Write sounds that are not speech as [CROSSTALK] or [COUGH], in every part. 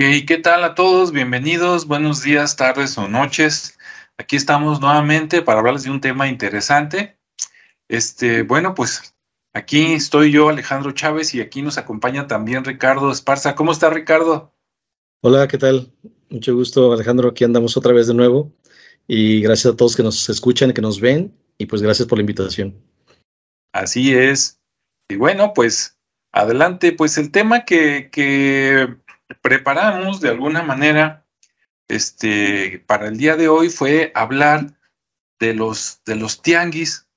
¿Y qué tal a todos? Bienvenidos, buenos días, tardes o noches. Aquí estamos nuevamente para hablarles de un tema interesante. Este, bueno, pues aquí estoy yo, Alejandro Chávez, y aquí nos acompaña también Ricardo Esparza. ¿Cómo está Ricardo? Hola, ¿qué tal? Mucho gusto, Alejandro. Aquí andamos otra vez de nuevo. Y gracias a todos que nos escuchan, que nos ven, y pues gracias por la invitación. Así es. Y bueno, pues adelante, pues el tema que, que preparamos de alguna manera este, para el día de hoy fue hablar de los, de los tianguis.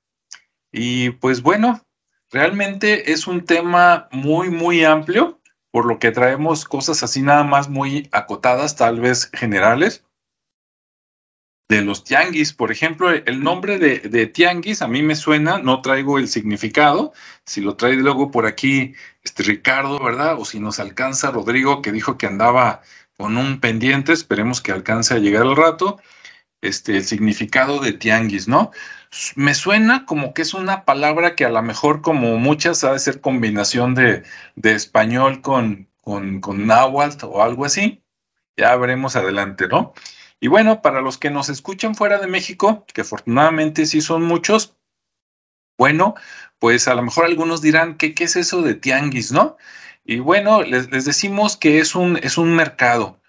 Y pues bueno, realmente es un tema muy, muy amplio, por lo que traemos cosas así nada más muy acotadas, tal vez generales. De los tianguis, por ejemplo, el nombre de, tianguis a mí me suena, no traigo el significado. Si lo trae luego por aquí este Ricardo, ¿verdad? O si nos alcanza Rodrigo, que dijo que andaba con un pendiente, esperemos que alcance a llegar al rato, este, el significado de tianguis, ¿no? Me suena como que es una palabra que a lo mejor, como muchas, ha de ser combinación de, de español con, con, con náhuatl o algo así. Ya veremos adelante, ¿no? Y bueno, para los que nos escuchan fuera de México, que afortunadamente sí son muchos, bueno, pues a lo mejor algunos dirán, ¿qué, qué es eso de tianguis, no? Y bueno, les, decimos que es un, es un mercado,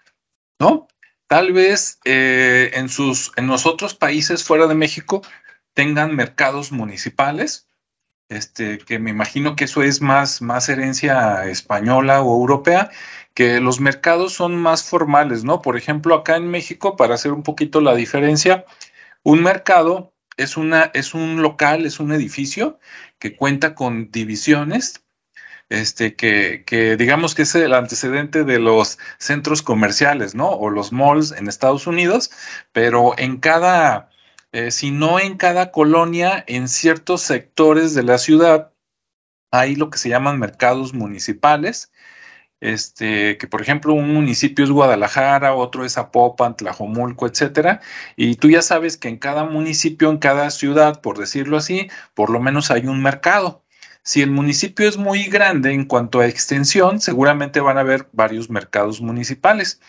¿no? Tal vez eh, en, sus, en los otros países fuera de México tengan mercados municipales, este, que me imagino que eso es más, más herencia española o europea, que los mercados son más formales, ¿no? Por ejemplo, acá en México, para hacer un poquito la diferencia, un mercado es, una, es un local, es un edificio que cuenta con divisiones, este, que, que, digamos que es el antecedente de los centros comerciales, ¿no? O los malls en Estados Unidos, pero en cada, eh, si no en cada colonia, en ciertos sectores de la ciudad, hay lo que se llaman mercados municipales, este, que por ejemplo un municipio es Guadalajara, otro es Apopan, Tlajomulco, etcétera, y tú ya sabes que en cada municipio, en cada ciudad, por decirlo así, por lo menos hay un mercado. Si el municipio es muy grande en cuanto a extensión, seguramente van a haber varios mercados municipales.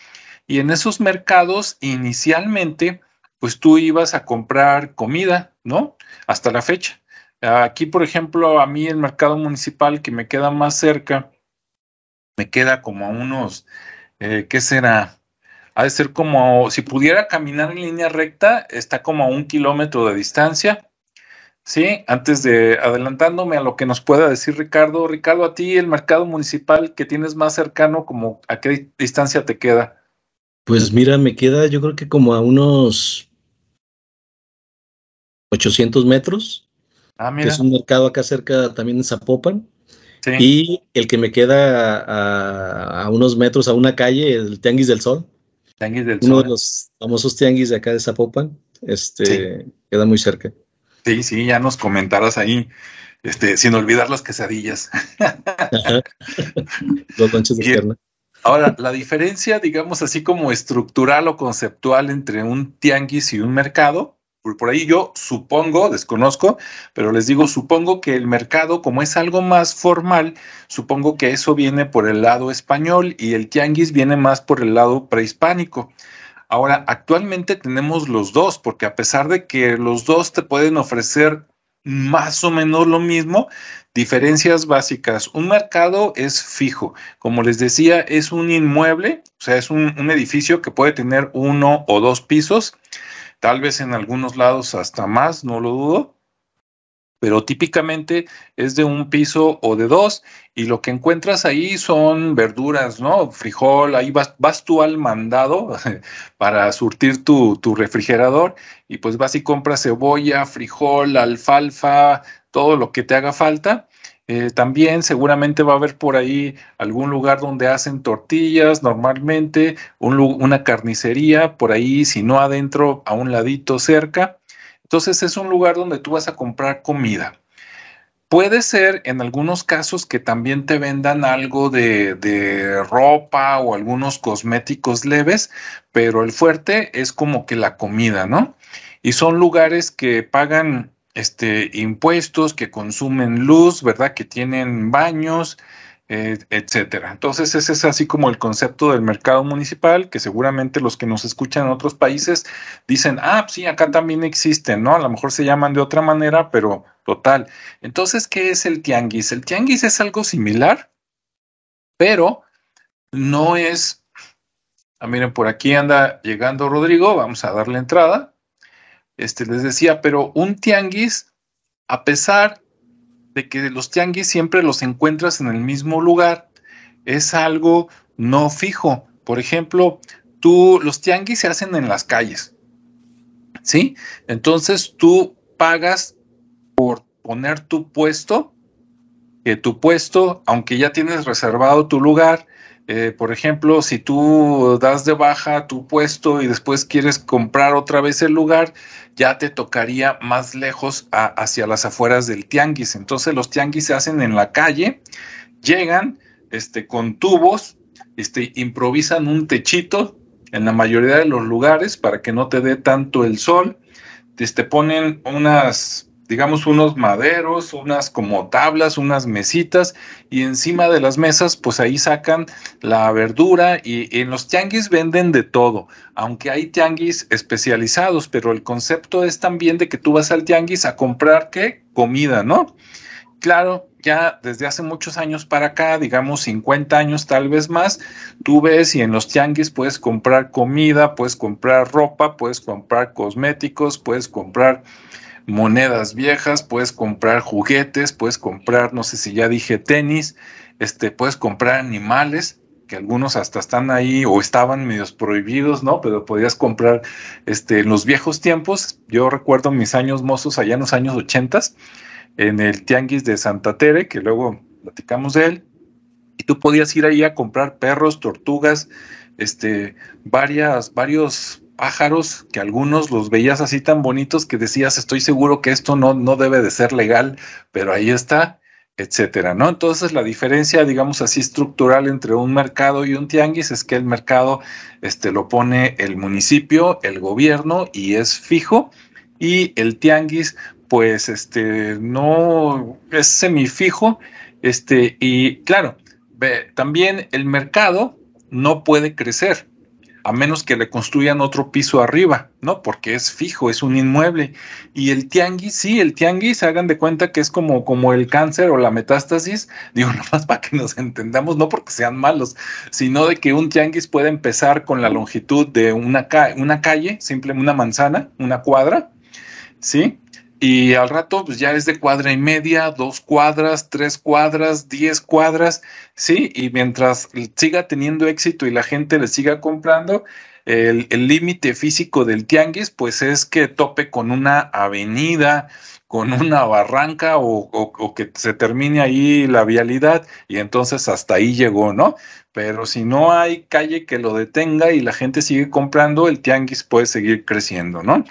Y en esos mercados, inicialmente, pues tú ibas a comprar comida, ¿no? Hasta la fecha. Aquí, por ejemplo, a mí el mercado municipal que me queda más cerca, me queda como a unos, eh, ¿qué será? Ha de ser como, si pudiera caminar en línea recta, está como a un kilómetro de distancia. Sí, antes de adelantándome a lo que nos pueda decir Ricardo, Ricardo, a ti el mercado municipal que tienes más cercano, como ¿a qué distancia te queda? Pues mira, me queda yo creo que como a unos 800 metros. Ah, mira. Que es un mercado acá cerca también en Zapopan. Sí. Y el que me queda a, a, unos metros a una calle, el Tianguis del Sol. Tianguis del Uno Sol. de los famosos tianguis de acá de Zapopan. Este sí. queda muy cerca. Sí, sí, ya nos comentarás ahí, este, sin olvidar las quesadillas. Dos [LAUGHS] lonches de pierna. Ahora, la diferencia, digamos así como estructural o conceptual entre un tianguis y un mercado, por, ahí yo supongo, desconozco, pero les digo, supongo que el mercado, como es algo más formal, supongo que eso viene por el lado español y el tianguis viene más por el lado prehispánico. Ahora, actualmente tenemos los dos, porque a pesar de que los dos te pueden ofrecer más o menos lo mismo, diferencias básicas. Un mercado es fijo. Como les decía, es un inmueble, o sea, es un edificio que puede tener uno o dos pisos, tal vez en algunos lados hasta más, no lo dudo pero típicamente es de un piso o de dos y lo que encuentras ahí son verduras, ¿no? Frijol, ahí vas, vas tú al mandado [LAUGHS] para surtir tu, tu, refrigerador y pues vas y compras cebolla, frijol, alfalfa, todo lo que te haga falta. Eh, también seguramente va a haber por ahí algún lugar donde hacen tortillas, normalmente un, una carnicería, por ahí, si no adentro, a un ladito cerca. Entonces es un lugar donde tú vas a comprar comida. Puede ser en algunos casos que también te vendan algo de, de, ropa o algunos cosméticos leves, pero el fuerte es como que la comida, ¿no? Y son lugares que pagan este, impuestos, que consumen luz, ¿verdad? Que tienen baños, eh, etcétera. Entonces, ese es así como el concepto del mercado municipal, que seguramente los que nos escuchan en otros países dicen, ah, sí, acá también existen, ¿no? A lo mejor se llaman de otra manera, pero total. Entonces, ¿qué es el tianguis? El tianguis es algo similar, pero no es. Ah, miren, por aquí anda llegando Rodrigo, vamos a darle entrada. Este, les decía, pero un tianguis, a pesar de que los tianguis siempre los encuentras en el mismo lugar, es algo no fijo. Por ejemplo, tú, los tianguis se hacen en las calles, ¿sí? Entonces tú pagas por poner tu puesto, que tu puesto, aunque ya tienes reservado tu lugar, eh, por ejemplo, si tú das de baja tu puesto y después quieres comprar otra vez el lugar, ya te tocaría más lejos hacia las afueras del tianguis. Entonces los tianguis se hacen en la calle, llegan este, con tubos, este, improvisan un techito en la mayoría de los lugares para que no te dé tanto el sol, te este, ponen unas digamos, unos maderos, unas como tablas, unas mesitas, y encima de las mesas, pues ahí sacan la verdura y en los tianguis venden de todo, aunque hay tianguis especializados, pero el concepto es también de que tú vas al tianguis a comprar qué? Comida, ¿no? Claro, ya desde hace muchos años para acá, digamos 50 años tal vez más, tú ves y en los tianguis puedes comprar comida, puedes comprar ropa, puedes comprar cosméticos, puedes comprar monedas viejas, puedes comprar juguetes, puedes comprar, no sé si ya dije tenis, este, puedes comprar animales, que algunos hasta están ahí o estaban medios prohibidos, ¿no? Pero podías comprar, este, en los viejos tiempos, yo recuerdo mis años mozos allá en los años ochentas, en el tianguis de Santa Tere, que luego platicamos de él, y tú podías ir ahí a comprar perros, tortugas, este, varias, varios pájaros que algunos los veías así tan bonitos que decías, estoy seguro que esto no, no debe de ser legal, pero ahí está, etcétera, ¿no? Entonces la diferencia, digamos así, estructural entre un mercado y un tianguis es que el mercado este, lo pone el municipio, el gobierno y es fijo, y el tianguis, pues, este, no es semifijo, este, y claro, también el mercado no puede crecer a menos que le construyan otro piso arriba, ¿no? Porque es fijo, es un inmueble. Y el tianguis, sí, el tianguis, hagan de cuenta que es como, como el cáncer o la metástasis, digo, [LAUGHS] nomás para que nos entendamos, no porque sean malos, sino de que un tianguis puede empezar con la longitud de una, una calle, simplemente una manzana, una cuadra, ¿sí? Y al rato pues ya es de cuadra y media, dos cuadras, tres cuadras, diez cuadras, ¿sí? Y mientras siga teniendo éxito y la gente le siga comprando, el límite físico del tianguis pues es que tope con una avenida, con una barranca o, o, que se termine ahí la vialidad y entonces hasta ahí llegó, ¿no? Pero si no hay calle que lo detenga y la gente sigue comprando, el tianguis puede seguir creciendo, ¿no?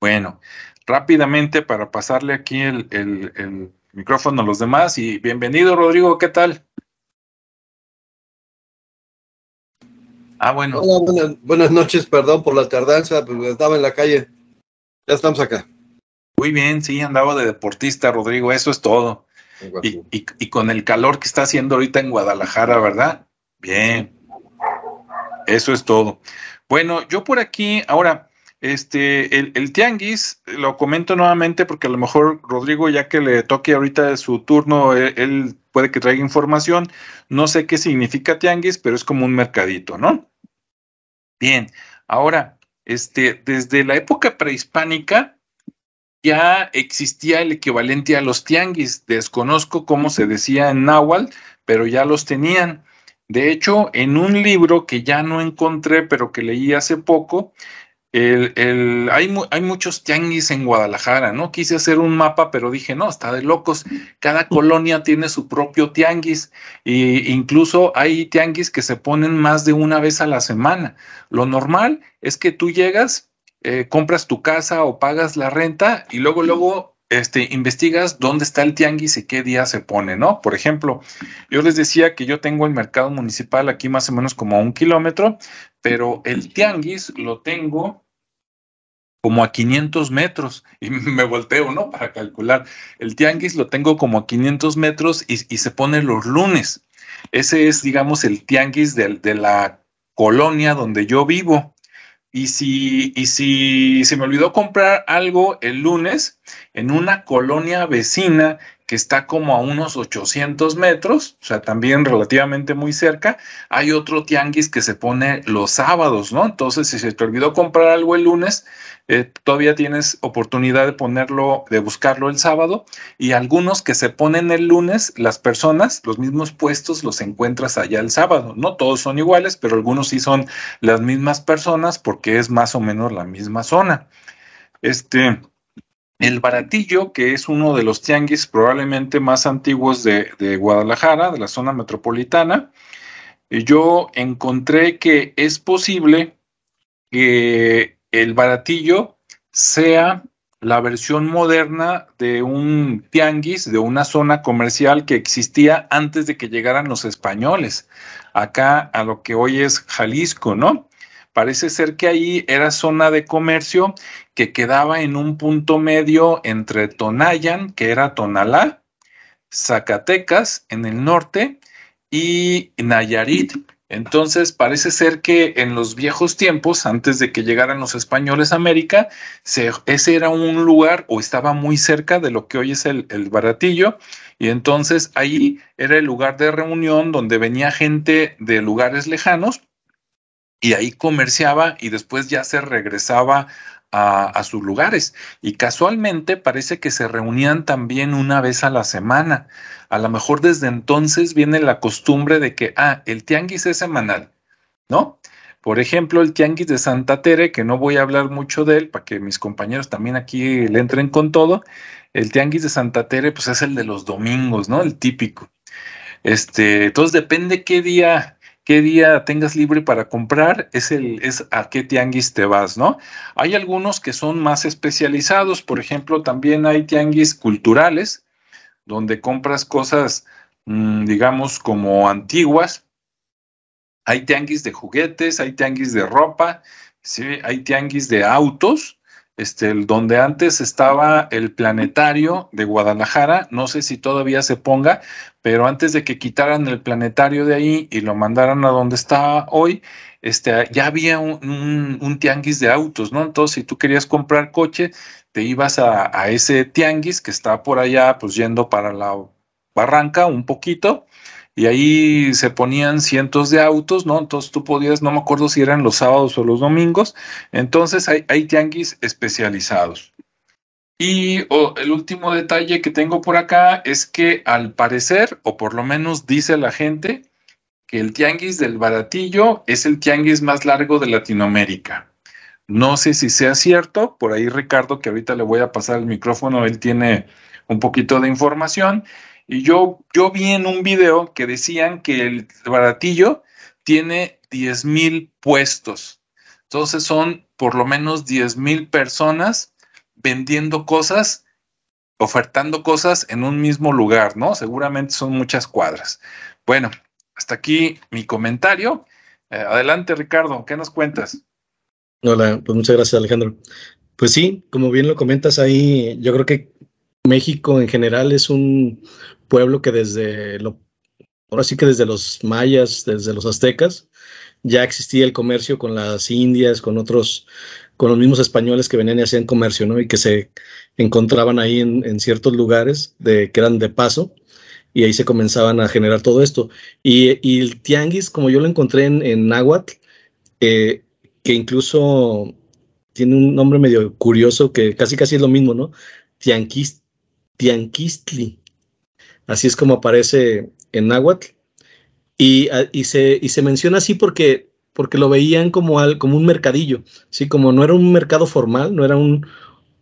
Bueno, rápidamente para pasarle aquí el, micrófono a los demás y bienvenido Rodrigo, ¿qué tal? Ah, bueno. Hola, buenas, noches, perdón por la tardanza, pero estaba en la calle. Ya estamos acá. Muy bien, sí, andaba de deportista, Rodrigo, eso es todo. Y, y, con el calor que está haciendo ahorita en Guadalajara, ¿verdad? Bien. Eso es todo. Bueno, yo por aquí, ahora, este, el, tianguis, lo comento nuevamente porque a lo mejor Rodrigo, ya que le toque ahorita su turno, él, él, puede que traiga información. No sé qué significa tianguis, pero es como un mercadito, ¿no? Bien, ahora, este, desde la época prehispánica ya existía el equivalente a los tianguis. Desconozco cómo se decía en náhuatl, pero ya los tenían. De hecho, en un libro que ya no encontré, pero que leí hace poco, el, el, hay, hay, muchos tianguis en Guadalajara, ¿no? Quise hacer un mapa, pero dije, no, está de locos. Cada colonia tiene su propio tianguis e incluso hay tianguis que se ponen más de una vez a la semana. Lo normal es que tú llegas, eh, compras tu casa o pagas la renta y luego, luego este, investigas dónde está el tianguis y qué día se pone, ¿no? Por ejemplo, yo les decía que yo tengo el mercado municipal aquí más o menos como a un kilómetro, pero el tianguis lo tengo como a 500 metros [LAUGHS] y me volteo, ¿no? Para calcular. El tianguis lo tengo como a 500 metros y, se pone los lunes. Ese es, digamos, el tianguis de, de la colonia donde yo vivo. Y si, y si se me olvidó comprar algo el lunes en una colonia vecina que está como a unos 800 metros, o sea, también relativamente muy cerca. Hay otro tianguis que se pone los sábados, ¿no? Entonces, si se te olvidó comprar algo el lunes, eh, todavía tienes oportunidad de ponerlo, de buscarlo el sábado. Y algunos que se ponen el lunes, las personas, los mismos puestos, los encuentras allá el sábado. No todos son iguales, pero algunos sí son las mismas personas porque es más o menos la misma zona. Este. El Baratillo, que es uno de los tianguis probablemente más antiguos de, Guadalajara, de la zona metropolitana, yo encontré que es posible que el Baratillo sea la versión moderna de un tianguis, de una zona comercial que existía antes de que llegaran los españoles, acá a lo que hoy es Jalisco, ¿no? Parece ser que ahí era zona de comercio que quedaba en un punto medio entre Tonayan, que era Tonalá, Zacatecas en el norte y Nayarit. Entonces parece ser que en los viejos tiempos, antes de que llegaran los españoles a América, ese era un lugar o estaba muy cerca de lo que hoy es el, el Baratillo. Y entonces ahí era el lugar de reunión donde venía gente de lugares lejanos y ahí comerciaba y después ya se regresaba a, sus lugares. Y casualmente parece que se reunían también una vez a la semana. A lo mejor desde entonces viene la costumbre de que, ah, el tianguis es semanal, ¿no? Por ejemplo, el tianguis de Santa Tere, que no voy a hablar mucho de él para que mis compañeros también aquí le entren con todo. El tianguis de Santa Tere, pues es el de los domingos, ¿no? El típico. Este, entonces depende qué día qué día tengas libre para comprar, es, el, es a qué tianguis te vas, ¿no? Hay algunos que son más especializados, por ejemplo, también hay tianguis culturales, donde compras cosas, mm, digamos, como antiguas. Hay tianguis de juguetes, hay tianguis de ropa, ¿sí? hay tianguis de autos, este, donde antes estaba el planetario de Guadalajara, no sé si todavía se ponga, pero antes de que quitaran el planetario de ahí y lo mandaran a donde está hoy, este, ya había un, tianguis de autos, ¿no? Entonces, si tú querías comprar coche, te ibas a, a ese tianguis que está por allá, pues yendo para la barranca un poquito, y ahí se ponían cientos de autos, ¿no? Entonces tú podías, no me acuerdo si eran los sábados o los domingos, entonces hay, tianguis especializados. Y el último detalle que tengo por acá es que al parecer, o por lo menos dice la gente, que el tianguis del baratillo es el tianguis más largo de Latinoamérica. No sé si sea cierto, por ahí Ricardo, que ahorita le voy a pasar el micrófono, él tiene un poquito de información. Y yo, yo vi en un video que decían que el baratillo tiene 10 mil puestos. Entonces son por lo menos 10 mil personas vendiendo cosas, ofertando cosas en un mismo lugar, ¿no? Seguramente son muchas cuadras. Bueno, hasta aquí mi comentario. Eh, adelante, Ricardo, ¿qué nos cuentas? Hola, pues muchas gracias, Alejandro. Pues sí, como bien lo comentas ahí, yo creo que México en general es un pueblo que desde lo, ahora sí que desde los mayas, desde los aztecas, ya existía el comercio con las indias, con otros, con los mismos españoles que venían y hacían comercio, ¿no? Y que se encontraban ahí en, ciertos lugares que eran de paso y ahí se comenzaban a generar todo esto. Y, el tianguis, como yo lo encontré en, en náhuatl, eh, que incluso tiene un nombre medio curioso que casi casi es lo mismo, ¿no? Tianquis, Tianquistli. Así es como aparece en náhuatl. Y, ah, y, se, y se menciona así porque, porque lo veían como, al, como un mercadillo, ¿sí? como no era un mercado formal, no era, un,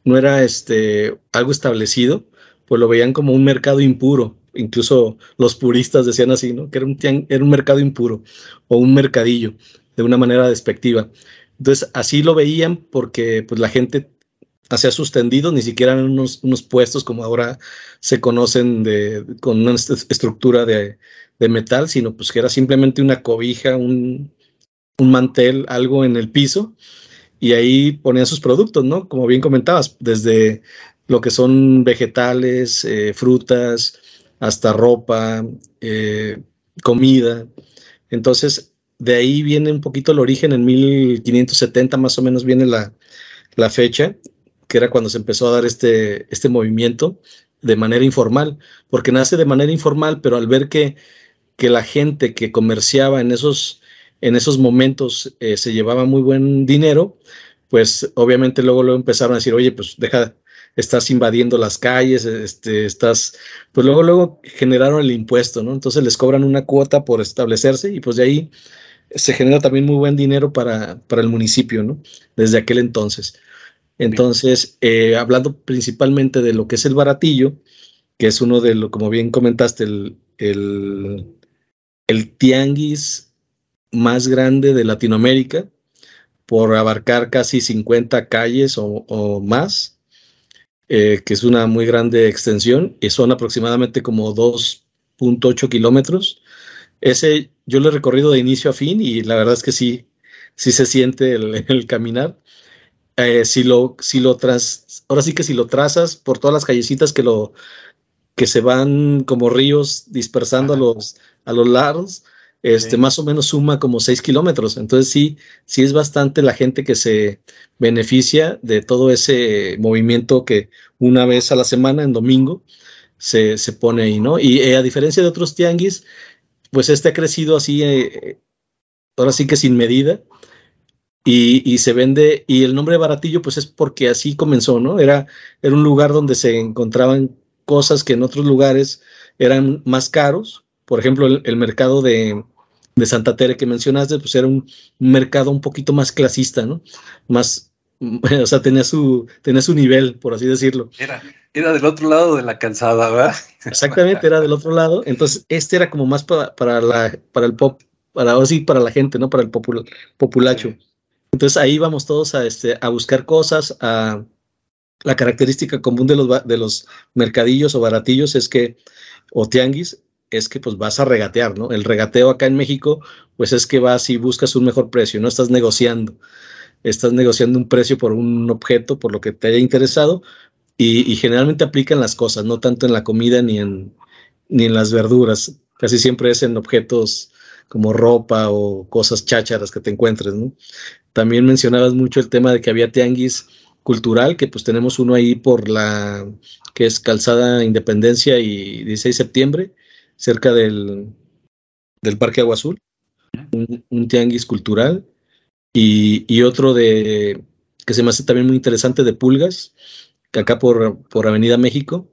no era este, algo establecido, pues lo veían como un mercado impuro. Incluso los puristas decían así, ¿no? que era un, era un mercado impuro o un mercadillo, de una manera despectiva. Entonces, así lo veían porque pues, la gente hacía sus tendidos, ni siquiera eran unos, unos puestos como ahora se conocen con una estructura de, de, metal, sino pues que era simplemente una cobija, un, un, mantel, algo en el piso, y ahí ponían sus productos, ¿no? Como bien comentabas, desde lo que son vegetales, eh, frutas, hasta ropa, eh, comida. Entonces, de ahí viene un poquito el origen, en 1570 más o menos viene la, la fecha, que era cuando se empezó a dar este, este movimiento de manera informal, porque nace de manera informal, pero al ver que, que la gente que comerciaba en esos, en esos momentos eh, se llevaba muy buen dinero, pues obviamente luego, empezaron a decir, oye, pues deja, estás invadiendo las calles, este, estás, pues luego, luego generaron el impuesto, ¿no? Entonces les cobran una cuota por establecerse y pues de ahí se genera también muy buen dinero para, para el municipio, ¿no? Desde aquel entonces. Entonces, eh, hablando principalmente de lo que es el baratillo, que es uno de lo, como bien comentaste, el, el, el tianguis más grande de Latinoamérica, por abarcar casi 50 calles o, más, eh, que es una muy grande extensión, y son aproximadamente como 2.8 kilómetros. Ese yo lo he recorrido de inicio a fin y la verdad es que sí, sí se siente el, el caminar. Eh, si lo, si lo tras, ahora sí que si lo trazas por todas las callecitas que lo que se van como ríos dispersando a los, a los lados, este, más o menos suma como 6 kilómetros. Entonces sí, sí es bastante la gente que se beneficia de todo ese movimiento que una vez a la semana, en domingo, se, se pone ahí, ¿no? Y eh, a diferencia de otros tianguis, pues este ha crecido así, eh, ahora sí que sin medida y, se vende, y el nombre Baratillo pues es porque así comenzó, ¿no? Era, era un lugar donde se encontraban cosas que en otros lugares eran más caros. Por ejemplo, el, mercado de, de, Santa Tere que mencionaste, pues era un, mercado un poquito más clasista, ¿no? Más, [LAUGHS] o sea, tenía su, tenía su nivel, por así decirlo. Era, era del otro lado de la calzada, ¿verdad? Exactamente, era del otro lado. Entonces, este era como más para, para, la, para el pop, para, ahora sí, para la gente, ¿no? Para el populacho. Entonces ahí vamos todos a, este, buscar cosas, la característica común de los, de los mercadillos o baratillos es que, o tianguis, es que pues vas a regatear, ¿no? El regateo acá en México, pues es que vas y buscas un mejor precio, no estás negociando, estás negociando un precio por un objeto, por lo que te haya interesado, y, y generalmente aplican las cosas, no tanto en la comida ni en, ni en las verduras, casi siempre es en objetos como ropa o cosas chácharas que te encuentres, ¿no? También mencionabas mucho el tema de que había tianguis cultural, que pues tenemos uno ahí por la que es Calzada Independencia y 16 de septiembre, cerca del, del Parque Agua Azul, un, tianguis cultural, y, otro de que se me hace también muy interesante de pulgas, que acá por, por Avenida México,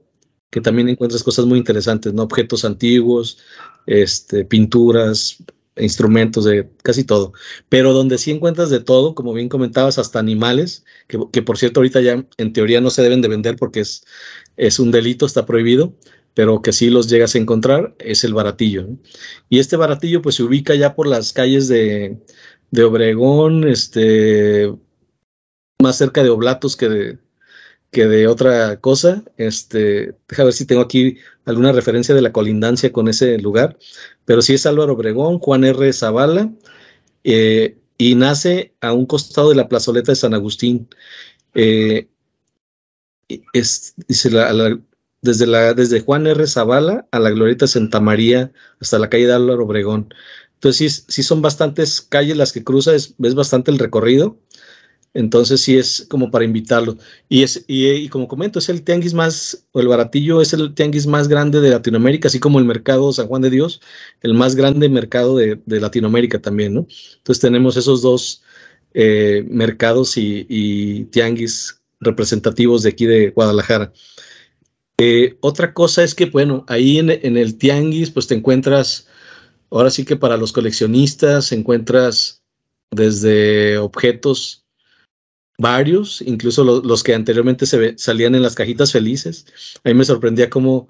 que también encuentras cosas muy interesantes, ¿no? Objetos antiguos, este, pinturas, instrumentos, de casi todo. Pero donde sí encuentras de todo, como bien comentabas, hasta animales, que, por cierto ahorita ya en teoría no se deben de vender porque es, es un delito, está prohibido, pero que sí los llegas a encontrar, es el baratillo. Y este baratillo pues se ubica ya por las calles de, de Obregón, este, más cerca de Oblatos que de, que de otra cosa. Este, deja ver si tengo aquí alguna referencia de la colindancia con ese lugar, pero sí es Álvaro Obregón, Juan R. Zavala, eh, y nace a un costado de la plazoleta de San Agustín. Eh, es, dice desde, la, desde Juan R. Zavala a la glorieta Santa María hasta la calle de Álvaro Obregón. Entonces, sí, sí son bastantes calles las que cruza, es, es bastante el recorrido. Entonces sí es como para invitarlo. Y, es, y, como comento, es el tianguis más, o el baratillo es el tianguis más grande de Latinoamérica, así como el mercado San Juan de Dios, el más grande mercado de, Latinoamérica también, ¿no? Entonces tenemos esos dos eh, mercados y, tianguis representativos de aquí de Guadalajara. Eh, otra cosa es que, bueno, ahí en, en el tianguis, pues te encuentras, ahora sí que para los coleccionistas, encuentras desde objetos varios, incluso los que anteriormente se salían en las cajitas felices. A mí me sorprendía cómo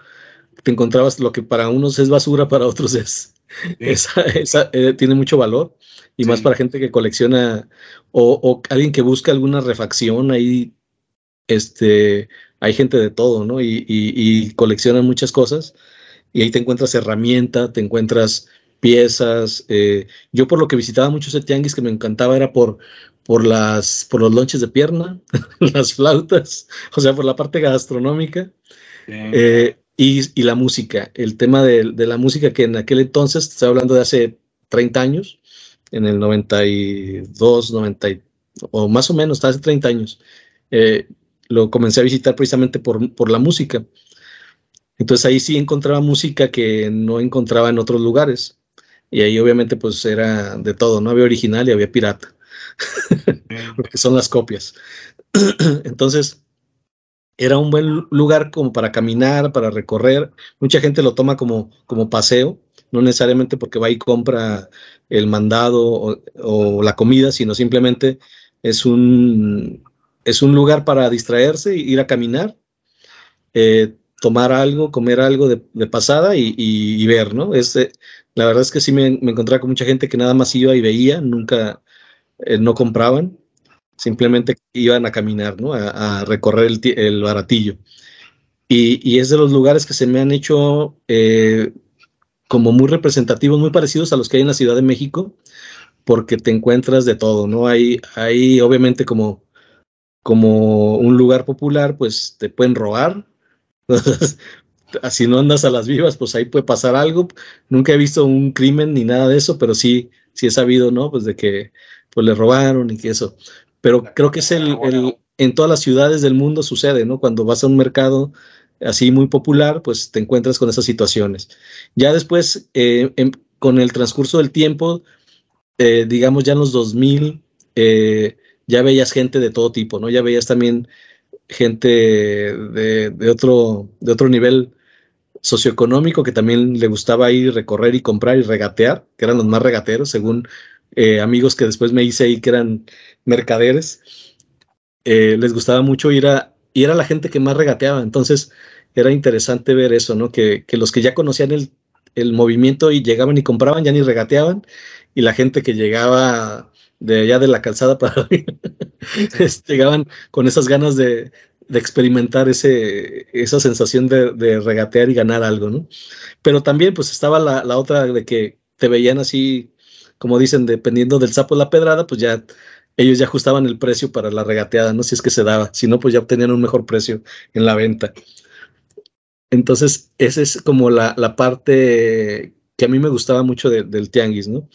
te encontrabas lo que para unos es basura, para otros es [LAUGHS] esa, eh, tiene mucho valor. Y más para gente que colecciona o, alguien que busca alguna refacción ahí este hay gente de todo no y, y, coleccionan muchas cosas. Y ahí te encuentras herramienta te encuentras piezas eh, yo por lo que visitaba mucho ese tianguis que me encantaba era por por, las, por los lonches de pierna, [LAUGHS] las flautas, o sea, por la parte gastronómica. Eh, y, la música, el tema de, la música que en aquel entonces, estoy hablando de hace 30 años, en el 92, 90, o más o menos, hace 30 años, eh, lo comencé a visitar precisamente por, por la música. Entonces ahí sí encontraba música que no encontraba en otros lugares. Y ahí obviamente pues era de todo, no había original y había pirata, [LAUGHS] porque son las copias. [CLEARS THROAT] Entonces era un buen lugar como para caminar, para recorrer. Mucha gente lo toma como, como paseo, no necesariamente porque va y compra el mandado o, la comida, sino simplemente es un, es un lugar para distraerse, ir a caminar. Eh, tomar algo, comer algo de, pasada y, ver, ¿no? Este, la verdad es que sí me, me, encontraba con mucha gente que nada más iba y veía, nunca, eh, no compraban, simplemente iban a caminar, ¿no? A, recorrer el, baratillo. Y, es de los lugares que se me han hecho eh, como muy representativos, muy parecidos a los que hay en la Ciudad de México, porque te encuentras de todo, ¿no? Hay, hay obviamente como, como un lugar popular, pues te pueden robar, [LAUGHS] así no andas a las vivas, pues ahí puede pasar algo. Nunca he visto un crimen ni nada de eso, pero sí, sí he sabido, ¿no? Pues de que pues le robaron y que eso. Pero creo que es el, en todas las ciudades del mundo sucede, ¿no? Cuando vas a un mercado así muy popular, pues te encuentras con esas situaciones. Ya después, eh, con el transcurso del tiempo, eh, digamos ya en los 2000, eh, ya veías gente de todo tipo, ¿no? Ya veías también gente de, otro, de otro nivel socioeconómico que también le gustaba ir, recorrer y comprar y regatear, que eran los más regateros, según eh, amigos que después me hice ahí que eran mercaderes. Eh, les gustaba mucho ir a, y era la gente que más regateaba. Entonces era interesante ver eso, ¿no? Que, que los que ya conocían el, el, movimiento y llegaban y compraban, ya ni regateaban, y la gente que llegaba de allá de la calzada para [LAUGHS] llegaban con esas ganas de, experimentar ese, esa sensación de, regatear y ganar algo, ¿no? Pero también pues estaba la, otra de que te veían así, como dicen, dependiendo del sapo la pedrada, pues ya ellos ya ajustaban el precio para la regateada, ¿no? Si es que se daba, si no, pues ya obtenían un mejor precio en la venta. Entonces, esa es como la, parte que a mí me gustaba mucho del tianguis, ¿no?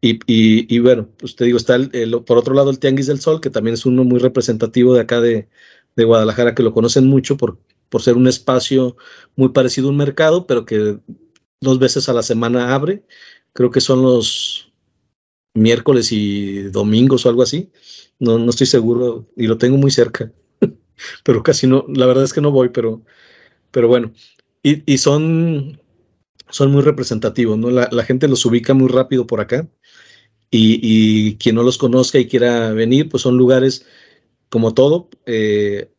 Y, bueno, pues te digo, está el, por otro lado el Tianguis del Sol, que también es uno muy representativo de acá de, Guadalajara, que lo conocen mucho por, por ser un espacio muy parecido a un mercado, pero que dos veces a la semana abre. Creo que son los miércoles y domingos o algo así. No, no estoy seguro y lo tengo muy cerca, [LAUGHS] pero casi no, la verdad es que no voy, pero, pero bueno. Y, y son, son muy representativos, ¿no? La, la, gente los ubica muy rápido por acá y, quien no los conozca y quiera venir, pues son lugares como todo, eh,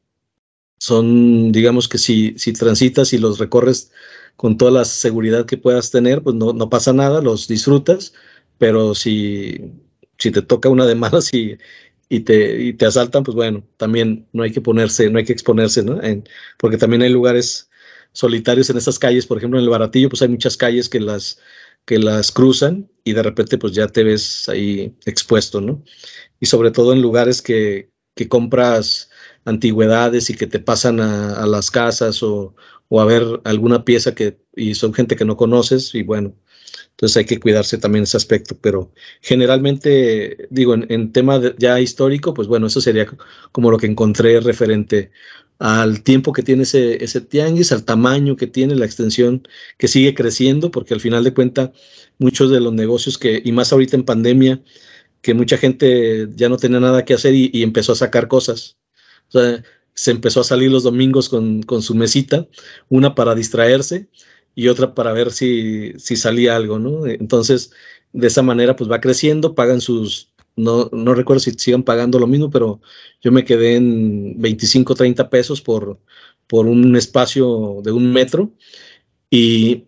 son, digamos que si, si transitas y los recorres con toda la seguridad que puedas tener, pues no, no pasa nada, los disfrutas, pero si, si te toca una de malas y, y, te, y te asaltan, pues bueno, también no hay que ponerse, no hay que exponerse, ¿no? porque también hay lugares solitarios en esas calles, por ejemplo, en el Baratillo, pues hay muchas calles que las que las cruzan y de repente pues ya te ves ahí expuesto, ¿no? Y sobre todo en lugares que, que compras antigüedades y que te pasan a, las casas o, o, a ver alguna pieza que y son gente que no conoces y bueno, entonces hay que cuidarse también ese aspecto, pero generalmente digo en, tema ya histórico, pues bueno, eso sería como lo que encontré referente al tiempo que tiene ese, tianguis, al tamaño que tiene, la extensión que sigue creciendo, porque al final de cuentas muchos de los negocios que, y más ahorita en pandemia, que mucha gente ya no tenía nada que hacer y, empezó a sacar cosas. O sea, se empezó a salir los domingos con, su mesita, una para distraerse y otra para ver si, si salía algo, ¿no? Entonces, de esa manera, pues va creciendo, pagan sus no, no recuerdo si sigan pagando lo mismo, pero yo me quedé en 25, 30 pesos por, por un espacio de un metro. Y,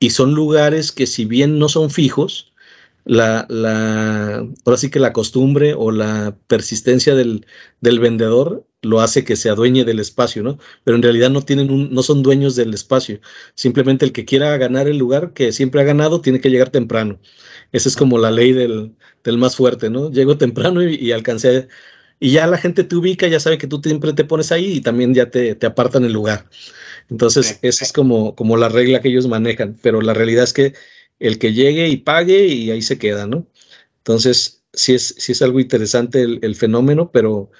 y son lugares que si bien no son fijos, la, la, ahora sí que la costumbre o la persistencia del, del, vendedor lo hace que se adueñe del espacio, ¿no? Pero en realidad no tienen un, no son dueños del espacio. Simplemente el que quiera ganar el lugar que siempre ha ganado tiene que llegar temprano. Esa es como la ley del, del más fuerte, ¿no? Llego temprano y, y, alcancé, y ya la gente te ubica, ya sabe que tú siempre te pones ahí y también ya te, te apartan el lugar. Entonces, esa es como, como la regla que ellos manejan, pero la realidad es que el que llegue y pague y ahí se queda, ¿no? Entonces, sí es, sí es algo interesante el, fenómeno, pero...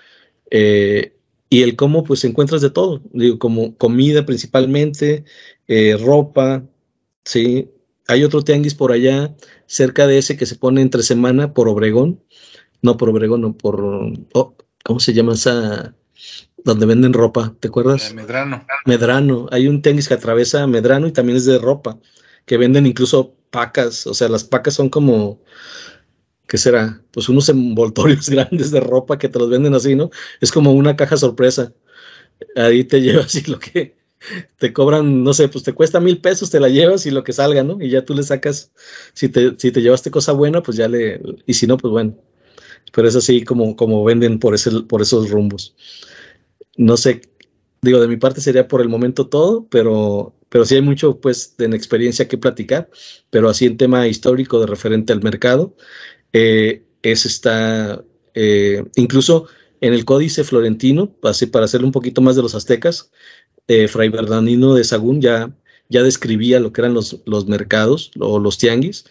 Eh, y el cómo, pues encuentras de todo, digo, como comida principalmente, eh, ropa, ¿sí? Hay otro tianguis por allá, cerca de ese que se pone entre semana por Obregón, no por Obregón, no por, oh, ¿cómo se llama esa? Donde venden ropa, ¿te acuerdas? Eh, Medrano. Medrano, hay un tianguis que atraviesa Medrano y también es de ropa, que venden incluso pacas, o sea, las pacas son como, ¿qué será? Pues unos envoltorios [LAUGHS] grandes de ropa que te los venden así, ¿no? Es como una caja sorpresa. Ahí te [LAUGHS] llevas y lo que te cobran, no sé, pues te cuesta mil pesos, te la llevas y lo que salga, ¿no? Y ya tú le sacas, si te, si te llevaste cosa buena, pues ya le, y si no, pues bueno. Pero es así como, como venden por, ese, por esos rumbos. No sé, digo, de mi parte sería por el momento todo, pero pero sí hay mucho pues de experiencia que platicar, pero así en tema histórico de referente al mercado, eh, es está, eh, incluso en el códice florentino, así para hacerle un poquito más de los aztecas, eh, Fray Bernardino de Sagún ya, ya describía lo que eran los, los mercados o los tianguis,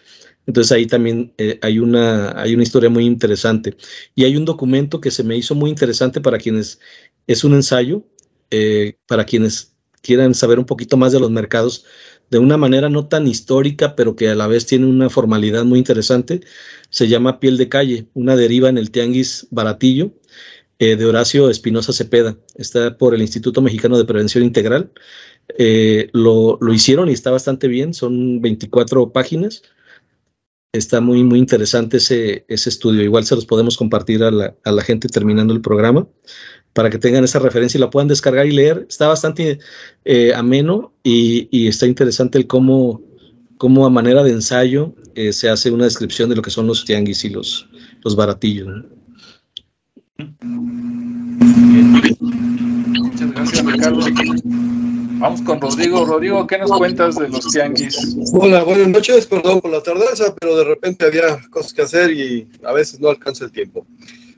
entonces ahí también hay, una, hay una historia muy interesante. Y hay un documento que se me hizo muy interesante para quienes, es un ensayo, para quienes quieran saber un poquito más de los mercados de una manera no tan histórica, pero que a la vez tiene una formalidad muy interesante, se llama Piel de Calle, una deriva en el Tianguis Baratillo eh, de Horacio Espinosa Cepeda. Está por el Instituto Mexicano de Prevención Integral. Eh, lo, lo, hicieron y está bastante bien, son 24 páginas. Está muy, muy interesante ese, ese estudio. Igual se los podemos compartir a la, a la gente terminando el programa para que tengan esa referencia y la puedan descargar y leer. Está bastante eh, ameno y, está interesante el cómo, cómo a manera de ensayo eh, se hace una descripción de lo que son los tianguis y los, los baratillos. Muchas gracias, Ricardo. Vamos con Rodrigo. Rodrigo, ¿qué nos cuentas de los tianguis? Hola, buenas noches, perdón por la tardanza, pero de repente había cosas que hacer y a veces no alcanza el tiempo.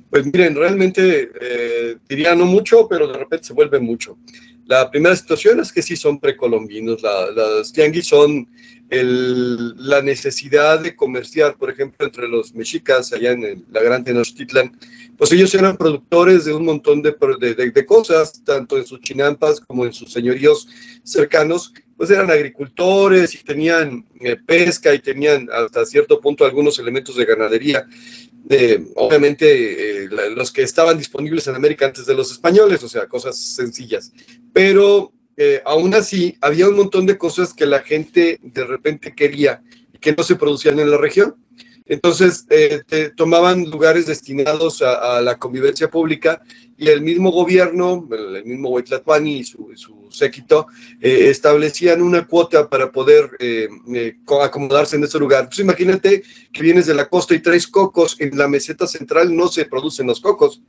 Pues miren, realmente eh, diría no mucho, pero de repente se vuelve mucho. La primera situación es que sí son precolombinos. La, las tianguis son el, la necesidad de comerciar, por ejemplo, entre los mexicas allá en la Gran Tenochtitlan. Pues ellos eran productores de un montón de, de, de, cosas, tanto en sus chinampas como en sus señoríos cercanos. Pues eran agricultores y tenían eh, pesca y tenían hasta cierto punto algunos elementos de ganadería obviamente eh, los que estaban disponibles en América antes de los españoles, o sea, cosas sencillas. Pero eh, aún así, había un montón de cosas que la gente de repente quería y que no se producían en la región. Entonces, eh, tomaban lugares destinados a, la convivencia pública y el mismo gobierno, el mismo Huaytlatlani y su, séquito, eh, establecían una cuota para poder eh, acomodarse en ese lugar. Pues imagínate que vienes de la costa y traes cocos, en la meseta central no se producen los cocos,